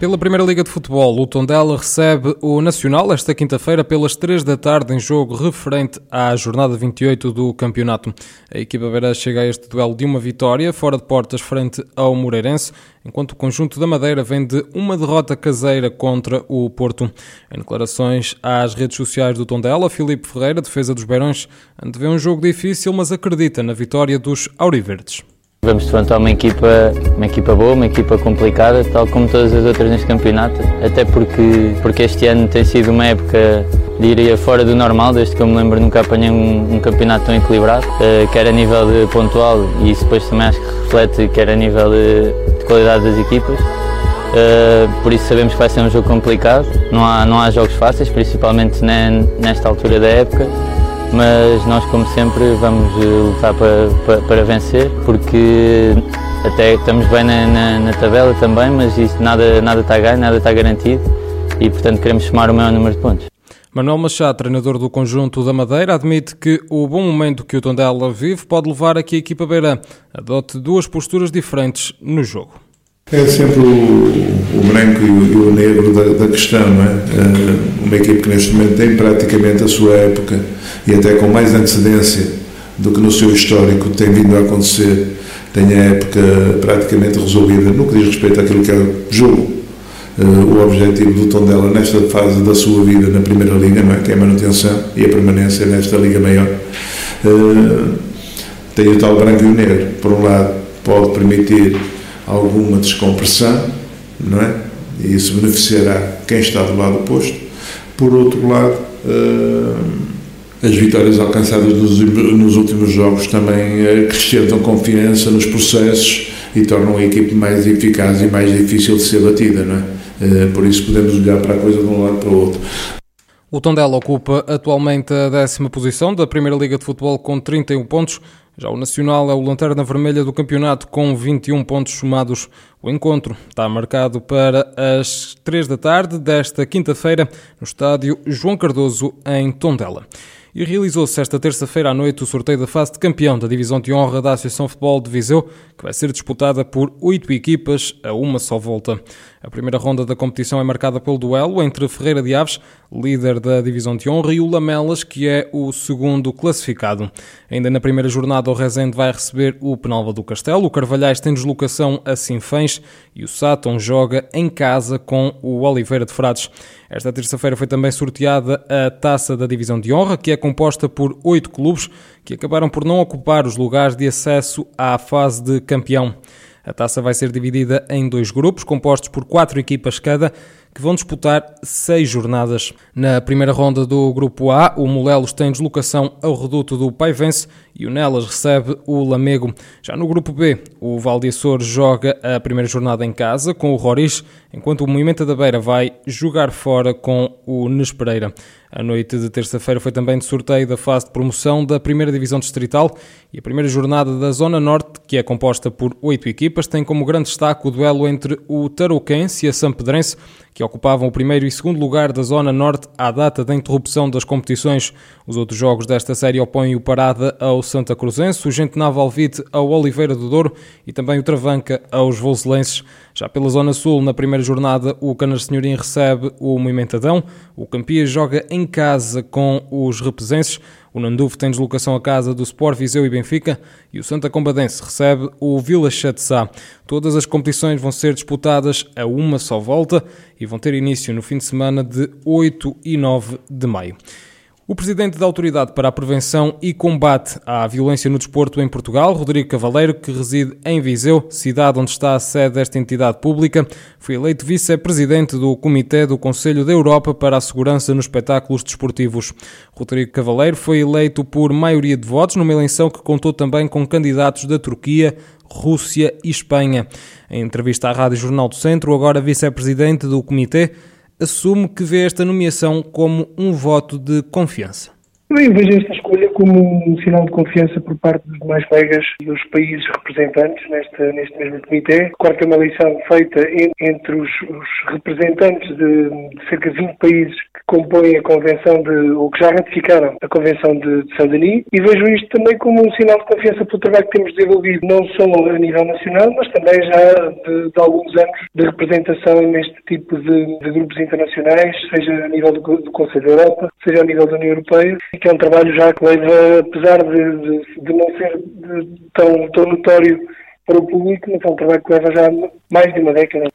Pela Primeira Liga de Futebol, o Tondela recebe o Nacional esta quinta-feira pelas 3 da tarde em jogo referente à jornada 28 do campeonato. A equipa beira chega a este duelo de uma vitória, fora de portas frente ao Moreirense, enquanto o conjunto da Madeira vem de uma derrota caseira contra o Porto. Em declarações às redes sociais do Tondela, Filipe Ferreira, defesa dos Beirões, antevê um jogo difícil, mas acredita na vitória dos Auriverdes. Vamos defrontar uma equipa, uma equipa boa, uma equipa complicada, tal como todas as outras neste campeonato, até porque, porque este ano tem sido uma época, diria, fora do normal, desde que eu me lembro nunca apanhei um, um campeonato tão equilibrado, uh, quer a nível de pontual e isso depois também acho que reflete quer a nível de, de qualidade das equipas. Uh, por isso sabemos que vai ser um jogo complicado, não há, não há jogos fáceis, principalmente nesta altura da época mas nós, como sempre, vamos eh, lutar para, para, para vencer, porque até estamos bem na, na, na, tabela também, mas nada, nada está ganho, nada está garantido e, portanto, queremos somar o maior número de pontos. Manuel Machado, treinador do conjunto da Madeira, admite que o bom momento que o Tondela vive pode levar a que a equipa beira adote duas posturas diferentes no jogo. É sempre o, o branco e o, e o negro da, da, questão, não é? Eh, uma equipe que neste momento tem praticamente a sua época e até com mais antecedência do que no seu histórico tem vindo a acontecer, tem a época praticamente resolvida no que diz respeito àquilo que é o jogo. Eh, o objetivo do Tondela nesta fase da sua vida na Primeira Liga, não é? que é a manutenção e a permanência nesta Liga Maior. Eh, tem o tal branco e o negro. Por um lado, pode permitir alguma descompressão, não é? E isso beneficiará quem está do lado oposto. Por outro lado, uh, as vitórias alcançadas nos, últimos jogos também uh, acrescentam confiança nos processos e tornam a equipe mais eficaz e mais difícil de ser batida, não é? Uh, por isso podemos olhar para a coisa de um lado para o outro. O Tondela ocupa atualmente a décima posição da Primeira Liga de Futebol com 31 pontos. Já o Nacional é o lanterna vermelha do campeonato com 21 pontos somados. O encontro está marcado para as 3 da tarde desta quinta-feira no estádio João Cardoso, em Tondela. E realizou-se esta terça-feira à noite o sorteio da fase de campeão da Divisão de Honra da Associação Futebol de Viseu, que vai ser disputada por oito equipas a uma só volta. A primeira ronda da competição é marcada pelo duelo entre Ferreira de Aves, líder da Divisão de Honra, e o Lamelas, que é o segundo classificado. Ainda na primeira jornada, o Rezende vai receber o Penalva do Castelo, o Carvalhais tem deslocação a Sinfãs e o Sátão joga em casa com o Oliveira de Frades. Esta terça-feira foi também sorteada a Taça da Divisão de Honra, que é composta por oito clubes que acabaram por não ocupar os lugares de acesso à fase de campeão. A taça vai ser dividida em dois grupos, compostos por quatro equipas cada, que vão disputar seis jornadas. Na primeira ronda do Grupo A, o Molelos tem deslocação ao reduto do Paivense e o Nelas recebe o Lamego. Já no Grupo B, o Valdeaçor joga a primeira jornada em casa com o Roriz, enquanto o Movimento da Beira vai jogar fora com o Nespereira. A noite de terça-feira foi também de sorteio da fase de promoção da primeira Divisão Distrital e a primeira jornada da Zona Norte, que é composta por oito equipas, tem como grande destaque o duelo entre o Tarouquense e a Sampedrense, que ocupavam o primeiro e segundo lugar da Zona Norte à data da interrupção das competições. Os outros jogos desta série opõem o Parada ao Santa Cruzense, o Gente Nava Alvite ao Oliveira do Douro e também o Travanca aos Voselenses. Já pela Zona Sul, na primeira jornada, o Canas Senhorim recebe o Moimentadão, o Campias joga em casa com os Repesenses, o Nandufo tem deslocação a casa do Sport Viseu e Benfica e o Santa Combadense recebe o Vila Chatzá. Todas as competições vão ser disputadas a uma só volta e vão ter início no fim de semana de 8 e 9 de maio. O presidente da Autoridade para a Prevenção e Combate à Violência no Desporto em Portugal, Rodrigo Cavaleiro, que reside em Viseu, cidade onde está a sede desta entidade pública, foi eleito vice-presidente do Comitê do Conselho da Europa para a Segurança nos Espetáculos Desportivos. Rodrigo Cavaleiro foi eleito por maioria de votos numa eleição que contou também com candidatos da Turquia, Rússia e Espanha. Em entrevista à Rádio Jornal do Centro, agora vice-presidente do Comitê, assume que vê esta nomeação como um voto de confiança. Eu vejo esta escolha como um sinal de confiança por parte dos demais colegas dos países representantes neste, neste mesmo comitê. Claro que é uma eleição feita entre os, os representantes de, de, cerca de 20 países que compõem a convenção de, ou que já ratificaram a convenção de, de Saint-Denis e vejo isto também como um sinal de confiança pelo trabalho que temos desenvolvido não só a nível nacional, mas também já de, de alguns anos de representação neste tipo de, de grupos internacionais, seja a nível do, do Conselho da Europa, seja a nível da União Europeia que é um trabalho já que leva, apesar de, de, de não ser de, tão, tão notório para o público, mas é um trabalho que leva já mais de uma década.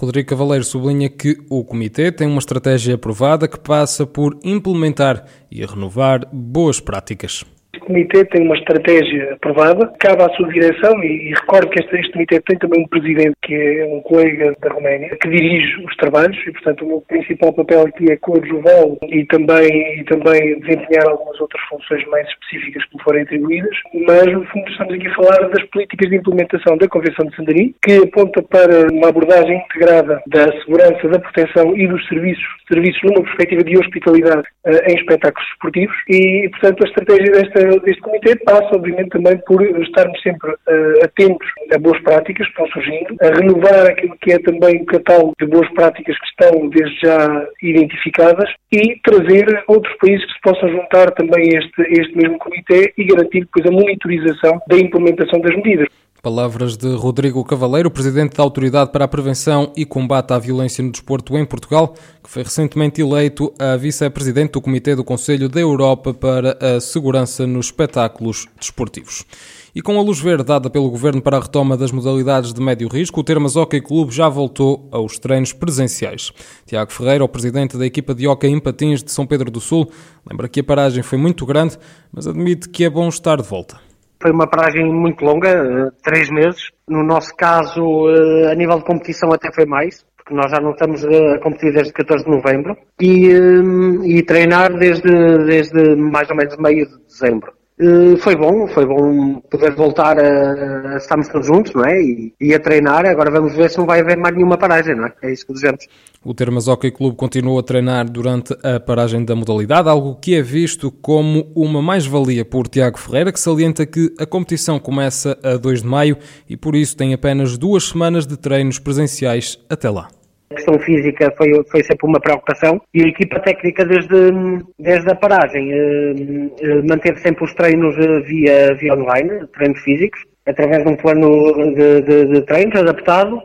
Rodrigo Cavaleiro sublinha que o Comitê tem uma estratégia aprovada que passa por implementar e renovar boas práticas. O Comitê tem uma estratégia aprovada, cabe à sua direção e, e recordo que este, este Comitê tem também um presidente que é um colega da Roménia, que dirige os trabalhos e, portanto, o meu principal papel aqui é coadjuvá-lo e também, e também desempenhar algumas outras funções mais específicas que me forem atribuídas, mas, no fundo, estamos aqui a falar das políticas de implementação da Convenção de Sandarim, que aponta para uma abordagem integrada da segurança, da proteção e dos serviços, serviços numa perspectiva de hospitalidade uh, em espetáculos esportivos. E, portanto, a estratégia desta este comitê passa, obviamente, também por estarmos sempre uh, atentos a boas práticas que estão surgindo, a renovar aquilo que é também o catálogo de boas práticas que estão desde já identificadas e trazer outros países que se possam juntar também a este, este mesmo comitê e garantir depois a monitorização da implementação das medidas. Palavras de Rodrigo Cavaleiro, presidente da Autoridade para a Prevenção e Combate à Violência no Desporto em Portugal, que foi recentemente eleito a vice-presidente do Comitê do Conselho da Europa para a Segurança nos Espetáculos Desportivos. E com a luz verde dada pelo Governo para a retoma das modalidades de médio risco, o Termas Hockey Clube já voltou aos treinos presenciais. Tiago Ferreira, o presidente da equipa de hockey em Patins de São Pedro do Sul, lembra que a paragem foi muito grande, mas admite que é bom estar de volta. Foi uma paragem muito longa, eh, três meses. No nosso caso, eh, a nível de competição até foi mais, porque nós já não estamos a competir desde 14 de novembro, e, eh, e treinar desde, desde mais ou menos meio de dezembro. Uh, foi bom, foi bom poder voltar a, a estarmos todos juntos, não é? E, e, a treinar. Agora vamos ver se não vai haver mais nenhuma paragem, não é? É isso que desejamos. O Termas Hockey Clube continuou a treinar durante a paragem da modalidade, algo que é visto como uma mais-valia por Tiago Ferreira, que salienta que a competição começa a 2 de maio e por isso tem apenas duas semanas de treinos presenciais até lá. A questão física foi, foi sempre uma preocupação e a equipa técnica desde, desde a paragem eh, eh, manteve sempre os treinos eh, via, via online, treinos físicos, através de um plano de, de, de treinos adaptado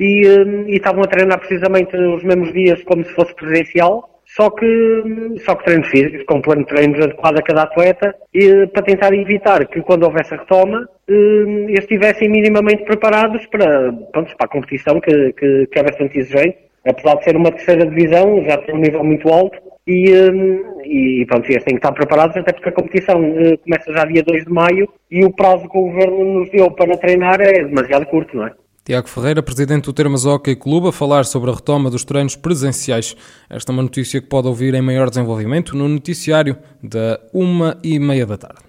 e, e estavam a treinar precisamente os mesmos dias como se fosse presencial só que, só que treinos físicos, com plano de treinos adequado a cada atleta, e, para tentar evitar que quando houvesse a retoma, eh, estivessem minimamente preparados para, pronto, para a competição, que, que, que é bastante exigente. Apesar de ser uma terceira divisão, já tem um nível muito alto, e, eh, e pronto, eles têm que estar preparados, até porque a competição eh, começa já dia 2 de maio, e o prazo que o governo nos deu para treinar é demasiado curto, não é? Tiago Ferreira, presidente do Termas Hockey Clube, a falar sobre a retoma dos treinos presenciais. Esta é uma notícia que pode ouvir em maior desenvolvimento no noticiário da uma e meia da tarde.